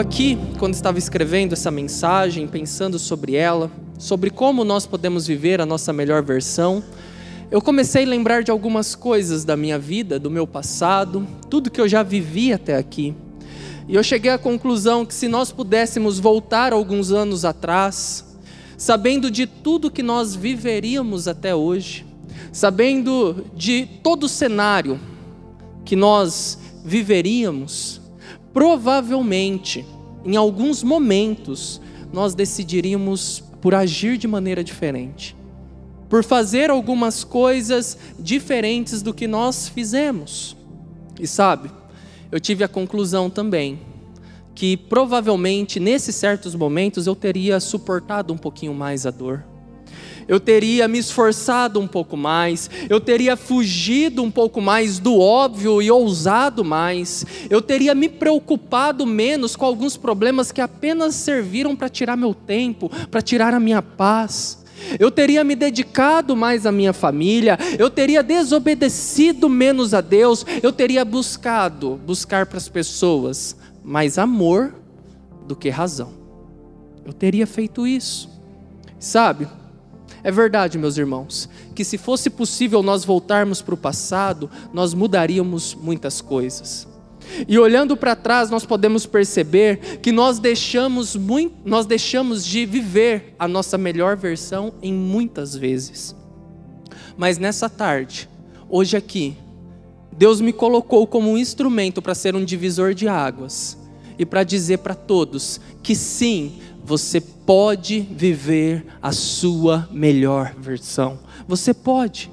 Aqui, quando estava escrevendo essa mensagem, pensando sobre ela, sobre como nós podemos viver a nossa melhor versão, eu comecei a lembrar de algumas coisas da minha vida, do meu passado, tudo que eu já vivi até aqui. E eu cheguei à conclusão que se nós pudéssemos voltar alguns anos atrás, sabendo de tudo que nós viveríamos até hoje, sabendo de todo o cenário que nós viveríamos, provavelmente, em alguns momentos, nós decidiríamos por agir de maneira diferente, por fazer algumas coisas diferentes do que nós fizemos. E sabe, eu tive a conclusão também que provavelmente nesses certos momentos eu teria suportado um pouquinho mais a dor eu teria me esforçado um pouco mais, eu teria fugido um pouco mais do óbvio e ousado mais, eu teria me preocupado menos com alguns problemas que apenas serviram para tirar meu tempo, para tirar a minha paz. Eu teria me dedicado mais à minha família, eu teria desobedecido menos a Deus, eu teria buscado, buscar para as pessoas mais amor do que razão. Eu teria feito isso. Sabe? É verdade, meus irmãos, que se fosse possível nós voltarmos para o passado, nós mudaríamos muitas coisas. E olhando para trás, nós podemos perceber que nós deixamos, muito, nós deixamos de viver a nossa melhor versão em muitas vezes. Mas nessa tarde, hoje aqui, Deus me colocou como um instrumento para ser um divisor de águas e para dizer para todos que sim, você pode viver a sua melhor versão. Você pode.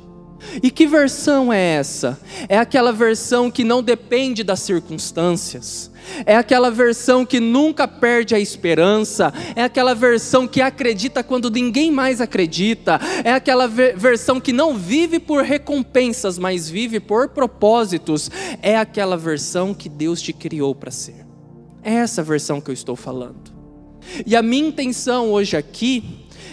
E que versão é essa? É aquela versão que não depende das circunstâncias. É aquela versão que nunca perde a esperança. É aquela versão que acredita quando ninguém mais acredita. É aquela versão que não vive por recompensas, mas vive por propósitos. É aquela versão que Deus te criou para ser. É essa versão que eu estou falando. E a minha intenção hoje aqui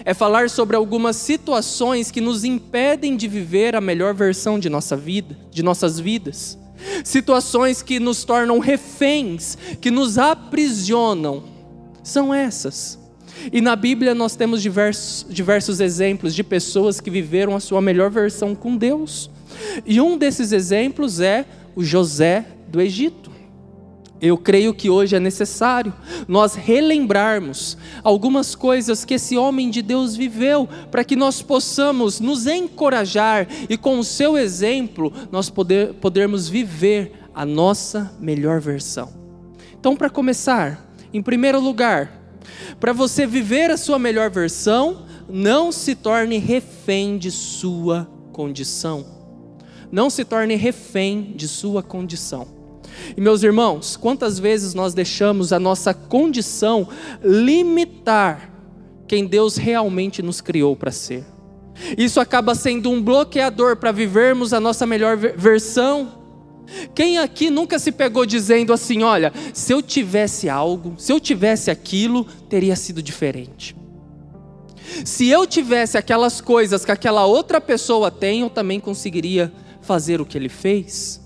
é falar sobre algumas situações que nos impedem de viver a melhor versão de nossa vida, de nossas vidas. Situações que nos tornam reféns, que nos aprisionam. São essas. E na Bíblia nós temos diversos, diversos exemplos de pessoas que viveram a sua melhor versão com Deus. E um desses exemplos é o José do Egito. Eu creio que hoje é necessário nós relembrarmos algumas coisas que esse homem de Deus viveu, para que nós possamos nos encorajar e, com o seu exemplo, nós poder, podermos viver a nossa melhor versão. Então, para começar, em primeiro lugar, para você viver a sua melhor versão, não se torne refém de sua condição. Não se torne refém de sua condição. E meus irmãos, quantas vezes nós deixamos a nossa condição limitar quem Deus realmente nos criou para ser? Isso acaba sendo um bloqueador para vivermos a nossa melhor versão. Quem aqui nunca se pegou dizendo assim: olha, se eu tivesse algo, se eu tivesse aquilo, teria sido diferente. Se eu tivesse aquelas coisas que aquela outra pessoa tem, eu também conseguiria fazer o que ele fez.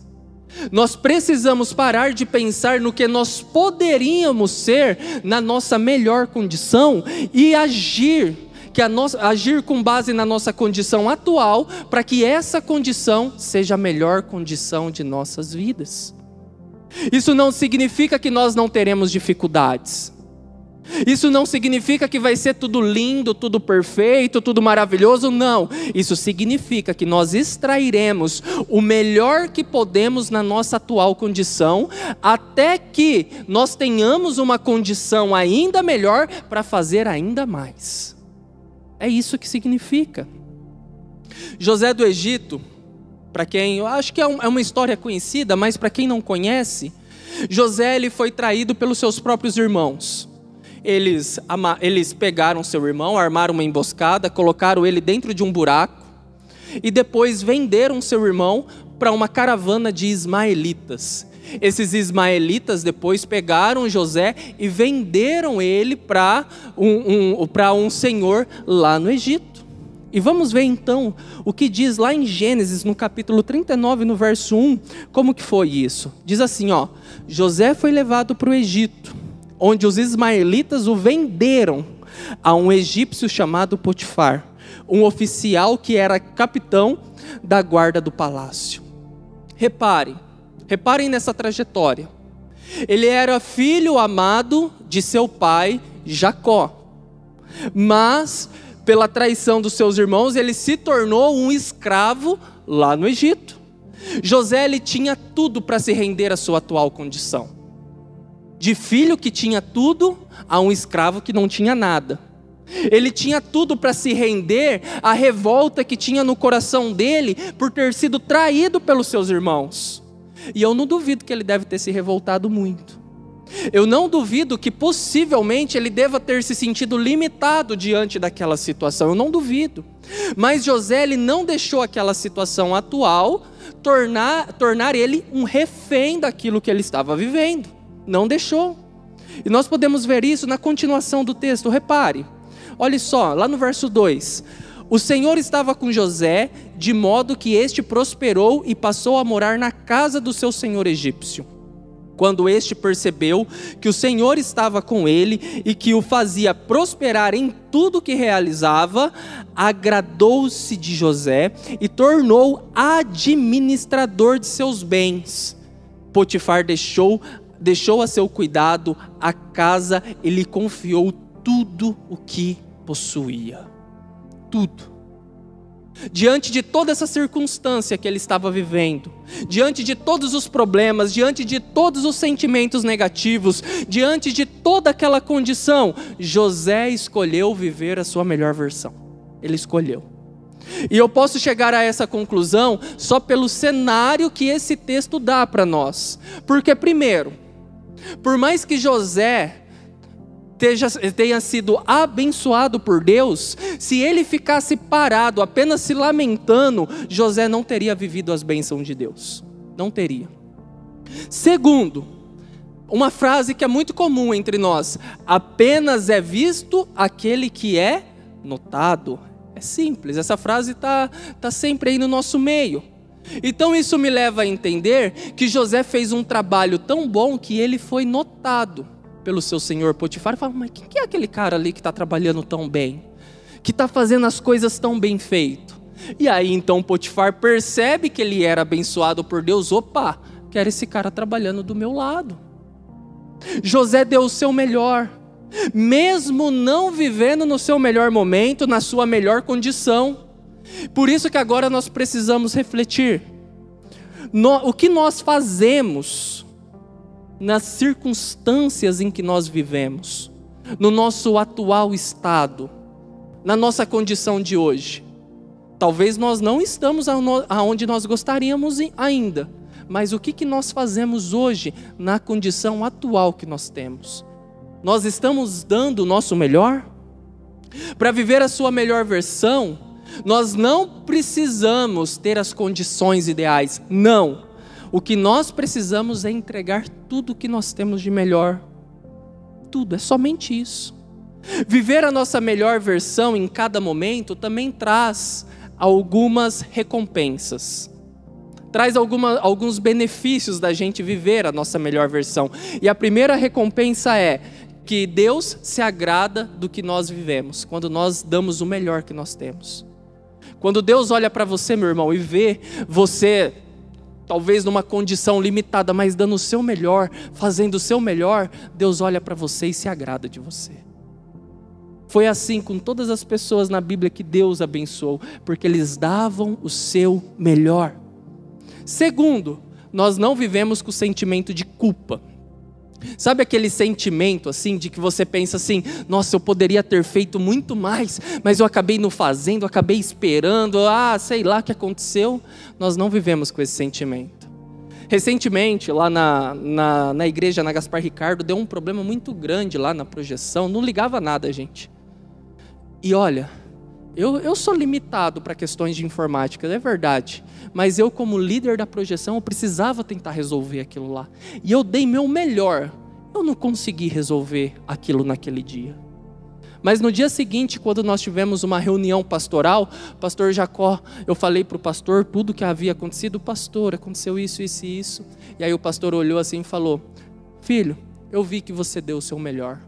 Nós precisamos parar de pensar no que nós poderíamos ser na nossa melhor condição e agir, que a nossa, agir com base na nossa condição atual, para que essa condição seja a melhor condição de nossas vidas. Isso não significa que nós não teremos dificuldades. Isso não significa que vai ser tudo lindo, tudo perfeito, tudo maravilhoso, não. Isso significa que nós extrairemos o melhor que podemos na nossa atual condição, até que nós tenhamos uma condição ainda melhor para fazer ainda mais. É isso que significa. José do Egito, para quem eu acho que é, é uma história conhecida, mas para quem não conhece, José ele foi traído pelos seus próprios irmãos eles, eles pegaram seu irmão, armaram uma emboscada, colocaram ele dentro de um buraco e depois venderam seu irmão para uma caravana de ismaelitas. Esses ismaelitas depois pegaram José e venderam ele para um, um, um senhor lá no Egito. E vamos ver então o que diz lá em Gênesis, no capítulo 39, no verso 1, como que foi isso. Diz assim, ó: José foi levado para o Egito onde os ismaelitas o venderam a um egípcio chamado Potifar, um oficial que era capitão da guarda do palácio. Reparem, reparem nessa trajetória. Ele era filho amado de seu pai Jacó, mas pela traição dos seus irmãos, ele se tornou um escravo lá no Egito. José ele tinha tudo para se render à sua atual condição. De filho que tinha tudo a um escravo que não tinha nada. Ele tinha tudo para se render à revolta que tinha no coração dele por ter sido traído pelos seus irmãos. E eu não duvido que ele deve ter se revoltado muito. Eu não duvido que possivelmente ele deva ter se sentido limitado diante daquela situação. Eu não duvido. Mas José ele não deixou aquela situação atual tornar, tornar ele um refém daquilo que ele estava vivendo. Não deixou. E nós podemos ver isso na continuação do texto. Repare. Olhe só, lá no verso 2. O Senhor estava com José, de modo que este prosperou e passou a morar na casa do seu senhor egípcio. Quando este percebeu que o Senhor estava com ele e que o fazia prosperar em tudo que realizava, agradou-se de José e tornou administrador de seus bens. Potifar deixou, deixou a seu cuidado a casa e lhe confiou tudo o que possuía. Tudo. Diante de toda essa circunstância que ele estava vivendo, diante de todos os problemas, diante de todos os sentimentos negativos, diante de toda aquela condição, José escolheu viver a sua melhor versão. Ele escolheu. E eu posso chegar a essa conclusão só pelo cenário que esse texto dá para nós. Porque, primeiro, por mais que José tenha sido abençoado por Deus, se ele ficasse parado, apenas se lamentando, José não teria vivido as bênçãos de Deus. Não teria. Segundo, uma frase que é muito comum entre nós: apenas é visto aquele que é notado. É simples, essa frase está tá sempre aí no nosso meio. Então isso me leva a entender que José fez um trabalho tão bom que ele foi notado pelo seu senhor Potifar fala: Mas quem é aquele cara ali que está trabalhando tão bem? Que está fazendo as coisas tão bem feito? E aí então Potifar percebe que ele era abençoado por Deus. Opa, quero esse cara trabalhando do meu lado. José deu o seu melhor, mesmo não vivendo no seu melhor momento, na sua melhor condição. Por isso que agora nós precisamos refletir. No, o que nós fazemos nas circunstâncias em que nós vivemos, no nosso atual estado, na nossa condição de hoje. Talvez nós não estamos aonde nós gostaríamos ainda, mas o que, que nós fazemos hoje na condição atual que nós temos? Nós estamos dando o nosso melhor? Para viver a sua melhor versão, nós não precisamos ter as condições ideais, não. O que nós precisamos é entregar tudo o que nós temos de melhor. Tudo, é somente isso. Viver a nossa melhor versão em cada momento também traz algumas recompensas. Traz alguma, alguns benefícios da gente viver a nossa melhor versão. E a primeira recompensa é que Deus se agrada do que nós vivemos, quando nós damos o melhor que nós temos. Quando Deus olha para você, meu irmão, e vê você talvez numa condição limitada, mas dando o seu melhor, fazendo o seu melhor, Deus olha para você e se agrada de você. Foi assim com todas as pessoas na Bíblia que Deus abençoou, porque eles davam o seu melhor. Segundo, nós não vivemos com o sentimento de culpa. Sabe aquele sentimento assim de que você pensa assim: nossa, eu poderia ter feito muito mais, mas eu acabei não fazendo, acabei esperando, ah, sei lá o que aconteceu. Nós não vivemos com esse sentimento. Recentemente, lá na, na, na igreja, na Gaspar Ricardo, deu um problema muito grande lá na projeção, não ligava nada, gente. E olha, eu, eu sou limitado para questões de informática, é verdade. Mas eu, como líder da projeção, eu precisava tentar resolver aquilo lá. E eu dei meu melhor. Eu não consegui resolver aquilo naquele dia. Mas no dia seguinte, quando nós tivemos uma reunião pastoral, pastor Jacó, eu falei para o pastor tudo que havia acontecido. Pastor, aconteceu isso, isso e isso. E aí o pastor olhou assim e falou: Filho, eu vi que você deu o seu melhor.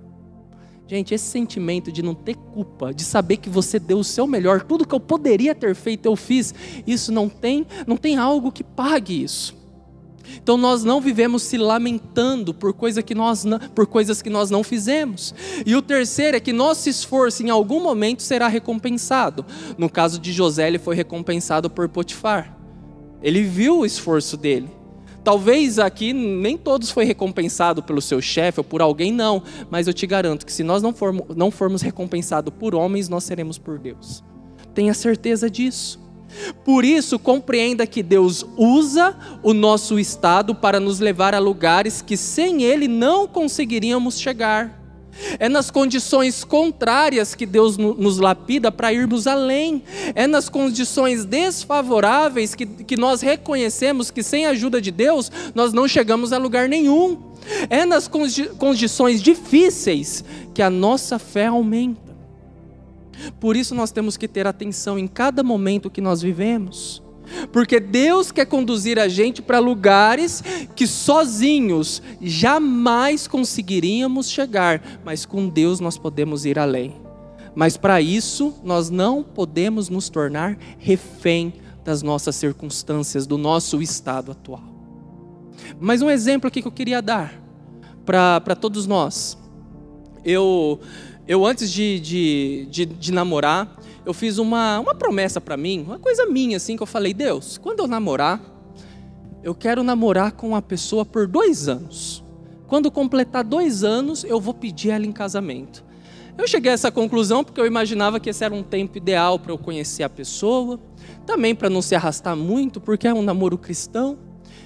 Gente, esse sentimento de não ter culpa, de saber que você deu o seu melhor, tudo que eu poderia ter feito eu fiz, isso não tem, não tem algo que pague isso. Então nós não vivemos se lamentando por, coisa que nós por coisas que nós não fizemos. E o terceiro é que nosso esforço em algum momento será recompensado. No caso de José, ele foi recompensado por Potifar. Ele viu o esforço dele. Talvez aqui nem todos foi recompensado pelo seu chefe ou por alguém, não. Mas eu te garanto que se nós não formos, não formos recompensados por homens, nós seremos por Deus. Tenha certeza disso. Por isso, compreenda que Deus usa o nosso estado para nos levar a lugares que sem Ele não conseguiríamos chegar. É nas condições contrárias que Deus nos lapida para irmos além. É nas condições desfavoráveis que, que nós reconhecemos que sem a ajuda de Deus nós não chegamos a lugar nenhum. É nas condições difíceis que a nossa fé aumenta. Por isso nós temos que ter atenção em cada momento que nós vivemos. Porque Deus quer conduzir a gente para lugares que sozinhos jamais conseguiríamos chegar, mas com Deus nós podemos ir além. Mas para isso, nós não podemos nos tornar refém das nossas circunstâncias, do nosso estado atual. Mas um exemplo aqui que eu queria dar para todos nós. Eu eu, antes de, de, de, de namorar, eu fiz uma, uma promessa para mim, uma coisa minha, assim, que eu falei: Deus, quando eu namorar, eu quero namorar com uma pessoa por dois anos. Quando completar dois anos, eu vou pedir ela em casamento. Eu cheguei a essa conclusão porque eu imaginava que esse era um tempo ideal para eu conhecer a pessoa, também para não se arrastar muito, porque é um namoro cristão.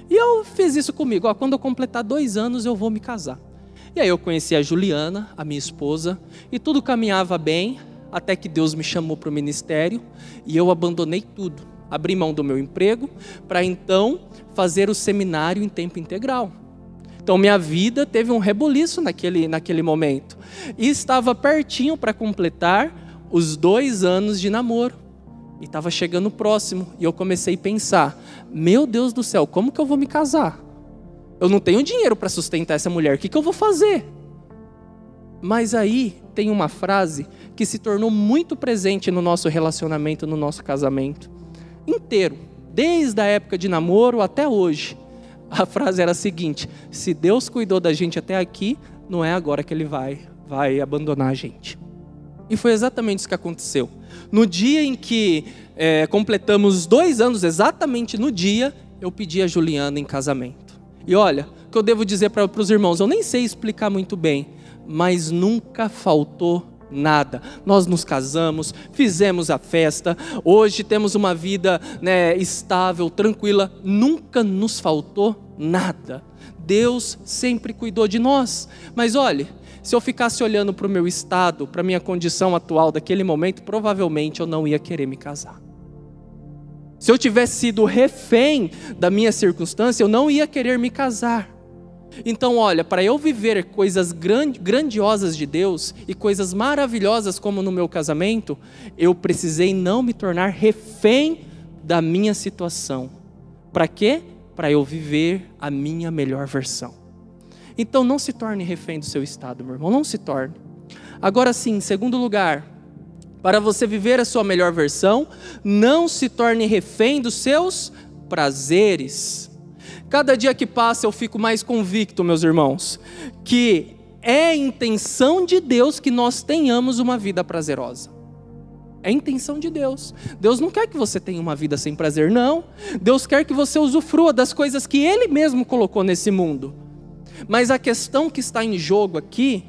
E eu fiz isso comigo: ó, quando eu completar dois anos, eu vou me casar. E aí eu conheci a Juliana, a minha esposa, e tudo caminhava bem, até que Deus me chamou para o ministério e eu abandonei tudo. Abri mão do meu emprego para então fazer o seminário em tempo integral. Então minha vida teve um reboliço naquele, naquele momento. E estava pertinho para completar os dois anos de namoro. E estava chegando próximo. E eu comecei a pensar: meu Deus do céu, como que eu vou me casar? Eu não tenho dinheiro para sustentar essa mulher, o que, que eu vou fazer? Mas aí tem uma frase que se tornou muito presente no nosso relacionamento, no nosso casamento inteiro, desde a época de namoro até hoje. A frase era a seguinte: se Deus cuidou da gente até aqui, não é agora que Ele vai, vai abandonar a gente. E foi exatamente isso que aconteceu. No dia em que é, completamos dois anos, exatamente no dia, eu pedi a Juliana em casamento. E olha, o que eu devo dizer para os irmãos, eu nem sei explicar muito bem, mas nunca faltou nada. Nós nos casamos, fizemos a festa, hoje temos uma vida né, estável, tranquila, nunca nos faltou nada. Deus sempre cuidou de nós. Mas olhe, se eu ficasse olhando para o meu estado, para a minha condição atual daquele momento, provavelmente eu não ia querer me casar. Se eu tivesse sido refém da minha circunstância, eu não ia querer me casar. Então, olha, para eu viver coisas grandiosas de Deus e coisas maravilhosas como no meu casamento, eu precisei não me tornar refém da minha situação. Para quê? Para eu viver a minha melhor versão. Então, não se torne refém do seu estado, meu irmão, não se torne. Agora sim, em segundo lugar, para você viver a sua melhor versão, não se torne refém dos seus prazeres. Cada dia que passa eu fico mais convicto, meus irmãos, que é intenção de Deus que nós tenhamos uma vida prazerosa. É intenção de Deus. Deus não quer que você tenha uma vida sem prazer, não. Deus quer que você usufrua das coisas que Ele mesmo colocou nesse mundo. Mas a questão que está em jogo aqui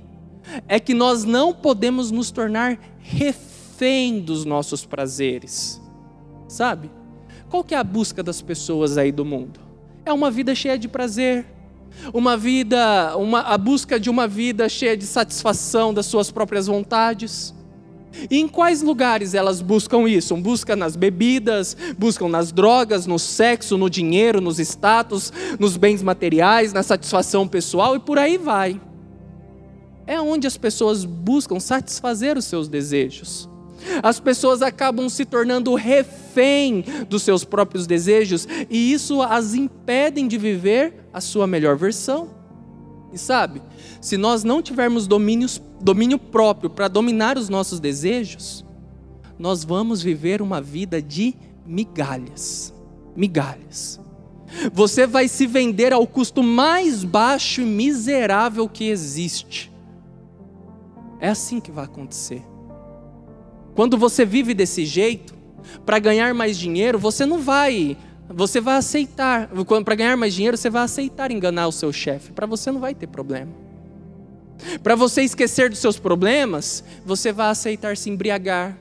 é que nós não podemos nos tornar refém dos nossos prazeres. Sabe? Qual que é a busca das pessoas aí do mundo? É uma vida cheia de prazer, uma vida, uma, a busca de uma vida cheia de satisfação das suas próprias vontades. E em quais lugares elas buscam isso? Buscam nas bebidas, buscam nas drogas, no sexo, no dinheiro, nos status, nos bens materiais, na satisfação pessoal e por aí vai. É onde as pessoas buscam satisfazer os seus desejos. As pessoas acabam se tornando refém dos seus próprios desejos e isso as impedem de viver a sua melhor versão. E sabe, se nós não tivermos domínios, domínio próprio para dominar os nossos desejos, nós vamos viver uma vida de migalhas. Migalhas. Você vai se vender ao custo mais baixo e miserável que existe. É assim que vai acontecer. Quando você vive desse jeito, para ganhar mais dinheiro, você não vai, você vai aceitar. Para ganhar mais dinheiro, você vai aceitar enganar o seu chefe. Para você não vai ter problema. Para você esquecer dos seus problemas, você vai aceitar se embriagar.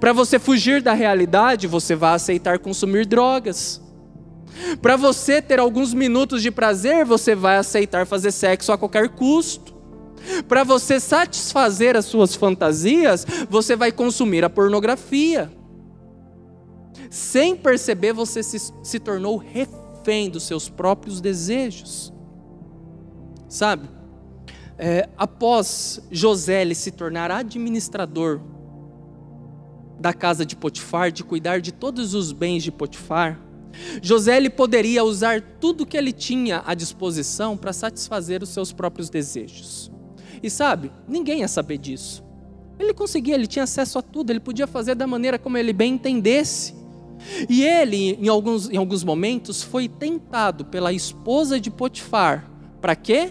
Para você fugir da realidade, você vai aceitar consumir drogas. Para você ter alguns minutos de prazer, você vai aceitar fazer sexo a qualquer custo. Para você satisfazer as suas fantasias, você vai consumir a pornografia. Sem perceber, você se, se tornou refém dos seus próprios desejos. Sabe? É, após José se tornar administrador da casa de Potifar, de cuidar de todos os bens de Potifar, José ele poderia usar tudo que ele tinha à disposição para satisfazer os seus próprios desejos. E sabe, ninguém ia saber disso. Ele conseguia, ele tinha acesso a tudo, ele podia fazer da maneira como ele bem entendesse. E ele, em alguns, em alguns momentos, foi tentado pela esposa de Potifar. Para quê?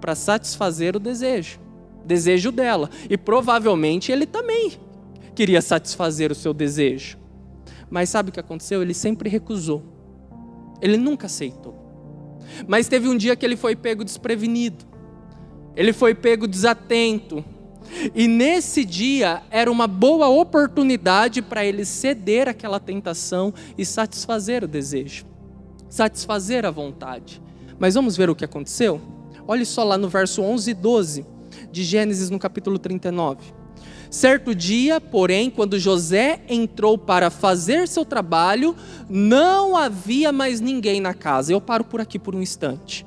Para satisfazer o desejo. Desejo dela. E provavelmente ele também queria satisfazer o seu desejo. Mas sabe o que aconteceu? Ele sempre recusou. Ele nunca aceitou. Mas teve um dia que ele foi pego desprevenido. Ele foi pego desatento. E nesse dia era uma boa oportunidade para ele ceder àquela tentação e satisfazer o desejo, satisfazer a vontade. Mas vamos ver o que aconteceu? Olhe só lá no verso 11 e 12 de Gênesis, no capítulo 39. Certo dia, porém, quando José entrou para fazer seu trabalho, não havia mais ninguém na casa. Eu paro por aqui por um instante.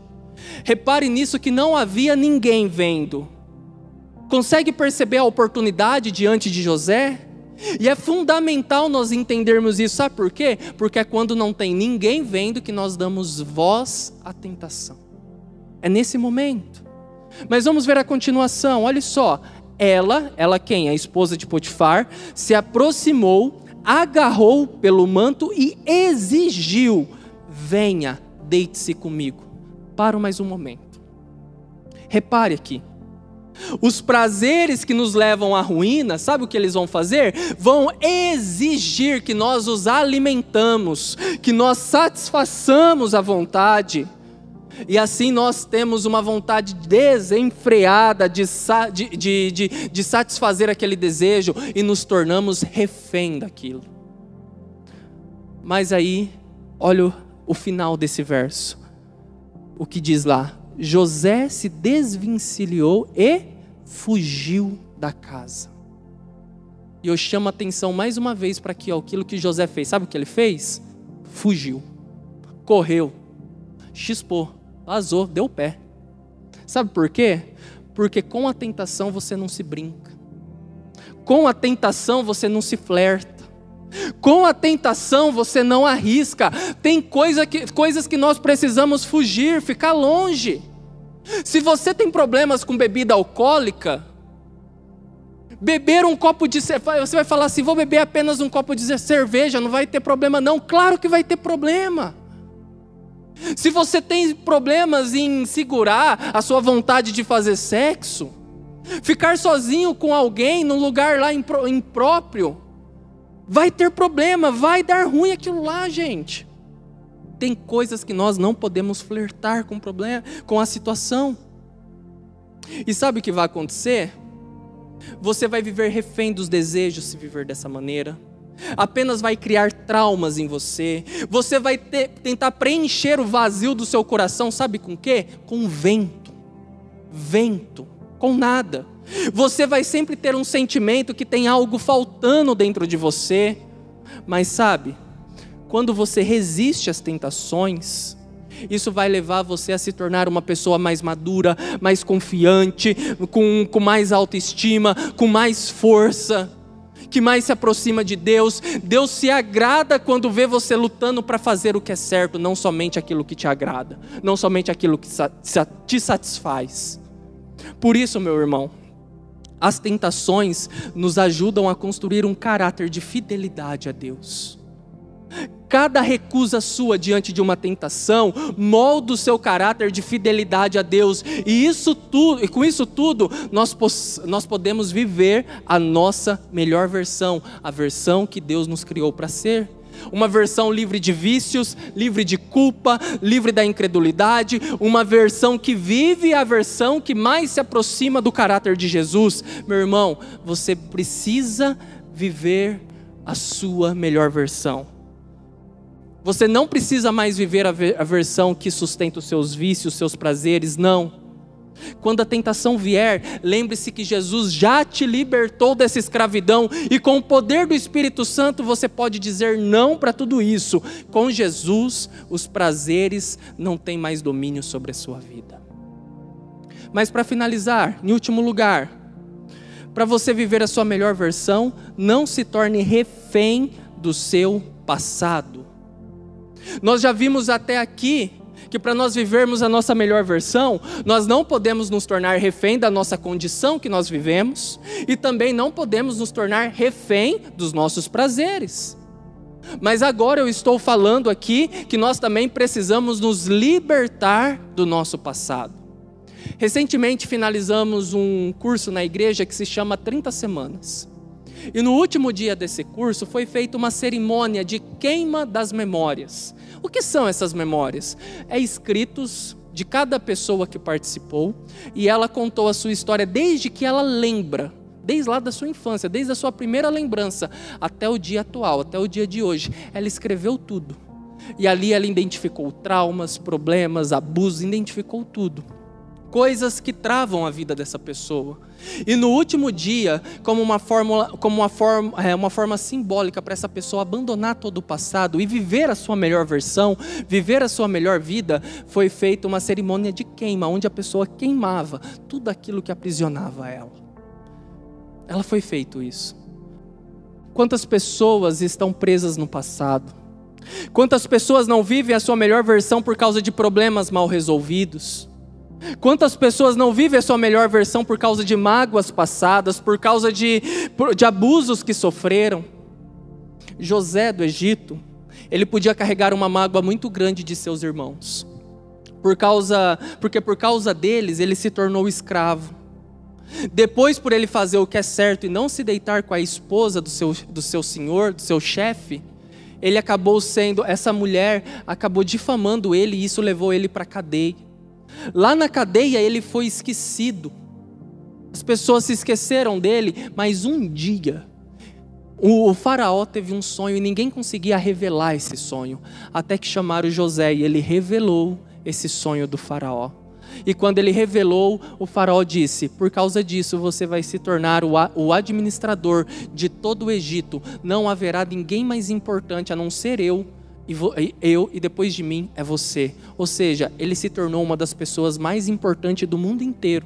Repare nisso que não havia ninguém vendo. Consegue perceber a oportunidade diante de José? E é fundamental nós entendermos isso, sabe por quê? Porque é quando não tem ninguém vendo que nós damos voz à tentação. É nesse momento. Mas vamos ver a continuação, olha só ela, ela quem? A esposa de Potifar, se aproximou, agarrou pelo manto e exigiu: venha, deite-se comigo. Para mais um momento. Repare aqui. Os prazeres que nos levam à ruína, sabe o que eles vão fazer? Vão exigir que nós os alimentamos, que nós satisfaçamos a vontade. E assim nós temos uma vontade desenfreada de, de, de, de, satisfazer aquele desejo e nos tornamos refém daquilo. Mas aí, olha o final desse verso. O que diz lá? José se desvencilhou e fugiu da casa. E eu chamo a atenção mais uma vez para aquilo que José fez. Sabe o que ele fez? Fugiu, correu, chispou vazou, deu pé. Sabe por quê? Porque com a tentação você não se brinca. Com a tentação você não se flerta. Com a tentação você não arrisca. Tem coisa que, coisas que nós precisamos fugir, ficar longe. Se você tem problemas com bebida alcoólica, beber um copo de cerveja, você vai falar assim: vou beber apenas um copo de cerveja, não vai ter problema, não. Claro que vai ter problema. Se você tem problemas em segurar a sua vontade de fazer sexo, ficar sozinho com alguém num lugar lá impróprio, vai ter problema, vai dar ruim aquilo lá, gente. Tem coisas que nós não podemos flertar com o problema, com a situação. E sabe o que vai acontecer? Você vai viver refém dos desejos se viver dessa maneira apenas vai criar traumas em você. Você vai ter, tentar preencher o vazio do seu coração, sabe com quê? Com vento. Vento, com nada. Você vai sempre ter um sentimento que tem algo faltando dentro de você. Mas sabe, quando você resiste às tentações, isso vai levar você a se tornar uma pessoa mais madura, mais confiante, com, com mais autoestima, com mais força que mais se aproxima de Deus. Deus se agrada quando vê você lutando para fazer o que é certo, não somente aquilo que te agrada, não somente aquilo que te satisfaz. Por isso, meu irmão, as tentações nos ajudam a construir um caráter de fidelidade a Deus. Cada recusa sua diante de uma tentação molda o seu caráter de fidelidade a Deus. E isso tudo, e com isso tudo, nós, nós podemos viver a nossa melhor versão, a versão que Deus nos criou para ser. Uma versão livre de vícios, livre de culpa, livre da incredulidade, uma versão que vive a versão que mais se aproxima do caráter de Jesus. Meu irmão, você precisa viver a sua melhor versão. Você não precisa mais viver a versão que sustenta os seus vícios, os seus prazeres, não. Quando a tentação vier, lembre-se que Jesus já te libertou dessa escravidão e com o poder do Espírito Santo você pode dizer não para tudo isso. Com Jesus, os prazeres não têm mais domínio sobre a sua vida. Mas para finalizar, em último lugar, para você viver a sua melhor versão, não se torne refém do seu passado. Nós já vimos até aqui que para nós vivermos a nossa melhor versão, nós não podemos nos tornar refém da nossa condição que nós vivemos e também não podemos nos tornar refém dos nossos prazeres. Mas agora eu estou falando aqui que nós também precisamos nos libertar do nosso passado. Recentemente finalizamos um curso na igreja que se chama 30 Semanas. E no último dia desse curso foi feita uma cerimônia de queima das memórias. O que são essas memórias? É escritos de cada pessoa que participou e ela contou a sua história desde que ela lembra, desde lá da sua infância, desde a sua primeira lembrança até o dia atual, até o dia de hoje. Ela escreveu tudo. E ali ela identificou traumas, problemas, abusos, identificou tudo coisas que travam a vida dessa pessoa. E no último dia, como uma, fórmula, como uma, forma, é, uma forma simbólica para essa pessoa abandonar todo o passado e viver a sua melhor versão, viver a sua melhor vida, foi feita uma cerimônia de queima, onde a pessoa queimava tudo aquilo que aprisionava ela. Ela foi feito isso. Quantas pessoas estão presas no passado? Quantas pessoas não vivem a sua melhor versão por causa de problemas mal resolvidos? Quantas pessoas não vivem a sua melhor versão por causa de mágoas passadas, por causa de, de abusos que sofreram? José do Egito, ele podia carregar uma mágoa muito grande de seus irmãos, por causa, porque por causa deles ele se tornou escravo. Depois, por ele fazer o que é certo e não se deitar com a esposa do seu, do seu senhor, do seu chefe, ele acabou sendo, essa mulher acabou difamando ele e isso levou ele para a cadeia. Lá na cadeia ele foi esquecido. As pessoas se esqueceram dele, mas um dia o, faraó teve um sonho e ninguém conseguia revelar esse sonho, até que chamaram José e ele revelou esse sonho do faraó. E quando ele revelou, o faraó disse: Por causa disso você vai se tornar o administrador de todo o Egito. Não haverá ninguém mais importante a não ser eu eu e depois de mim é você. Ou seja, ele se tornou uma das pessoas mais importantes do mundo inteiro.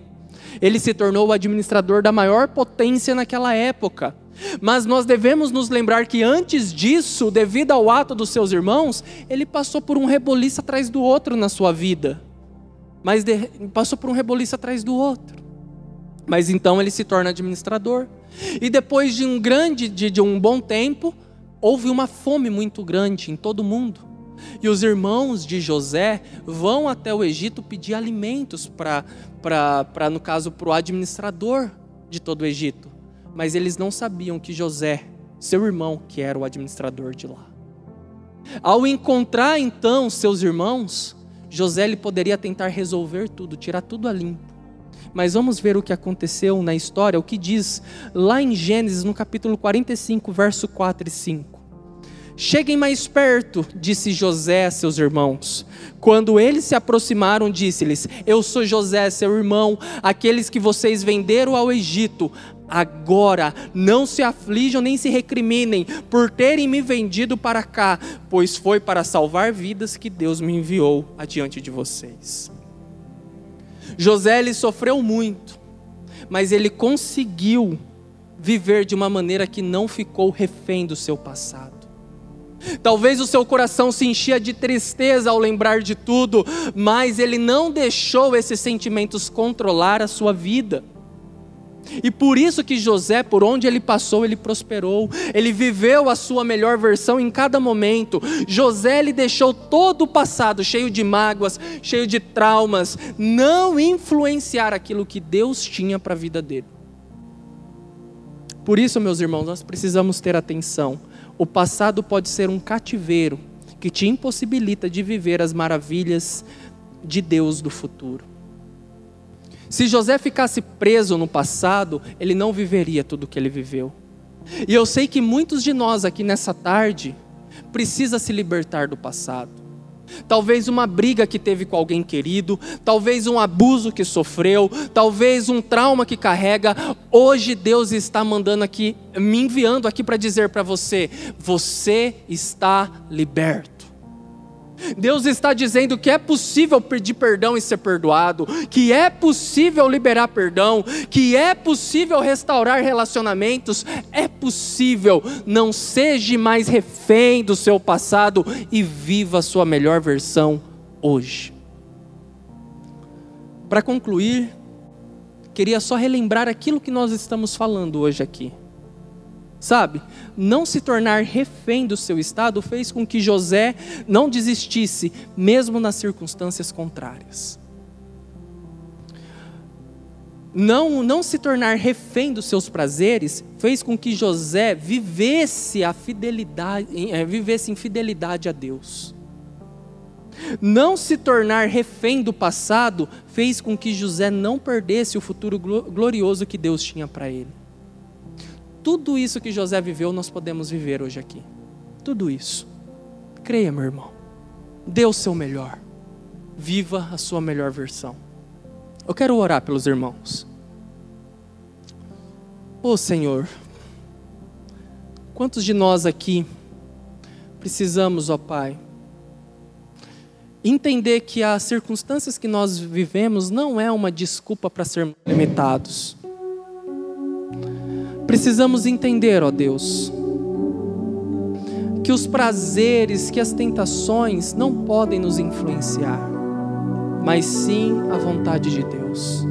Ele se tornou o administrador da maior potência naquela época. Mas nós devemos nos lembrar que antes disso, devido ao ato dos seus irmãos, ele passou por um reboliço atrás do outro na sua vida. Mas de, passou por um reboliço atrás do outro. Mas então ele se torna administrador. E depois de um grande, de, de um bom tempo, houve uma fome muito grande em todo o mundo. E os irmãos de José vão até o Egito pedir alimentos para, no caso, para o administrador de todo o Egito. Mas eles não sabiam que José, seu irmão, que era o administrador de lá. Ao encontrar então seus irmãos, José ele poderia tentar resolver tudo, tirar tudo a limpo. Mas vamos ver o que aconteceu na história, o que diz lá em Gênesis, no capítulo 45, verso 4 e 5. Cheguem mais perto, disse José a seus irmãos. Quando eles se aproximaram, disse-lhes: Eu sou José, seu irmão, aqueles que vocês venderam ao Egito. Agora não se aflijam nem se recriminem por terem me vendido para cá, pois foi para salvar vidas que Deus me enviou adiante de vocês. José ele sofreu muito, mas ele conseguiu viver de uma maneira que não ficou refém do seu passado. Talvez o seu coração se enchia de tristeza ao lembrar de tudo, mas ele não deixou esses sentimentos controlar a sua vida. E por isso que José, por onde ele passou, ele prosperou. Ele viveu a sua melhor versão em cada momento. José ele deixou todo o passado cheio de mágoas, cheio de traumas, não influenciar aquilo que Deus tinha para a vida dele. Por isso, meus irmãos, nós precisamos ter atenção. O passado pode ser um cativeiro que te impossibilita de viver as maravilhas de Deus do futuro. Se José ficasse preso no passado, ele não viveria tudo o que ele viveu. E eu sei que muitos de nós aqui nessa tarde precisa se libertar do passado. Talvez uma briga que teve com alguém querido, talvez um abuso que sofreu, talvez um trauma que carrega. Hoje Deus está mandando aqui, me enviando aqui para dizer para você: você está liberto. Deus está dizendo que é possível pedir perdão e ser perdoado, que é possível liberar perdão, que é possível restaurar relacionamentos, é possível. Não seja mais refém do seu passado e viva a sua melhor versão hoje. Para concluir, queria só relembrar aquilo que nós estamos falando hoje aqui. Sabe? Não se tornar refém do seu estado fez com que José não desistisse, mesmo nas circunstâncias contrárias. Não, não se tornar refém dos seus prazeres fez com que José vivesse a fidelidade, é, vivesse em fidelidade a Deus. Não se tornar refém do passado fez com que José não perdesse o futuro glorioso que Deus tinha para ele. Tudo isso que José viveu, nós podemos viver hoje aqui. Tudo isso. Creia, meu irmão. Dê o seu melhor. Viva a sua melhor versão. Eu quero orar pelos irmãos. Ô oh, Senhor, quantos de nós aqui precisamos, ó Pai, entender que as circunstâncias que nós vivemos não é uma desculpa para sermos limitados Precisamos entender, ó Deus, que os prazeres, que as tentações não podem nos influenciar, mas sim a vontade de Deus.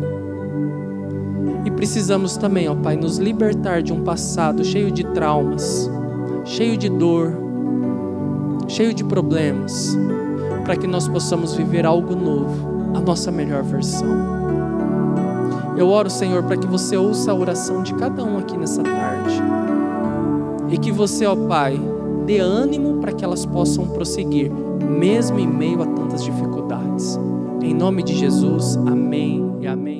E precisamos também, ó Pai, nos libertar de um passado cheio de traumas, cheio de dor, cheio de problemas, para que nós possamos viver algo novo, a nossa melhor versão. Eu oro, Senhor, para que você ouça a oração de cada um aqui nessa tarde. E que você, ó Pai, dê ânimo para que elas possam prosseguir, mesmo em meio a tantas dificuldades. Em nome de Jesus, amém e amém.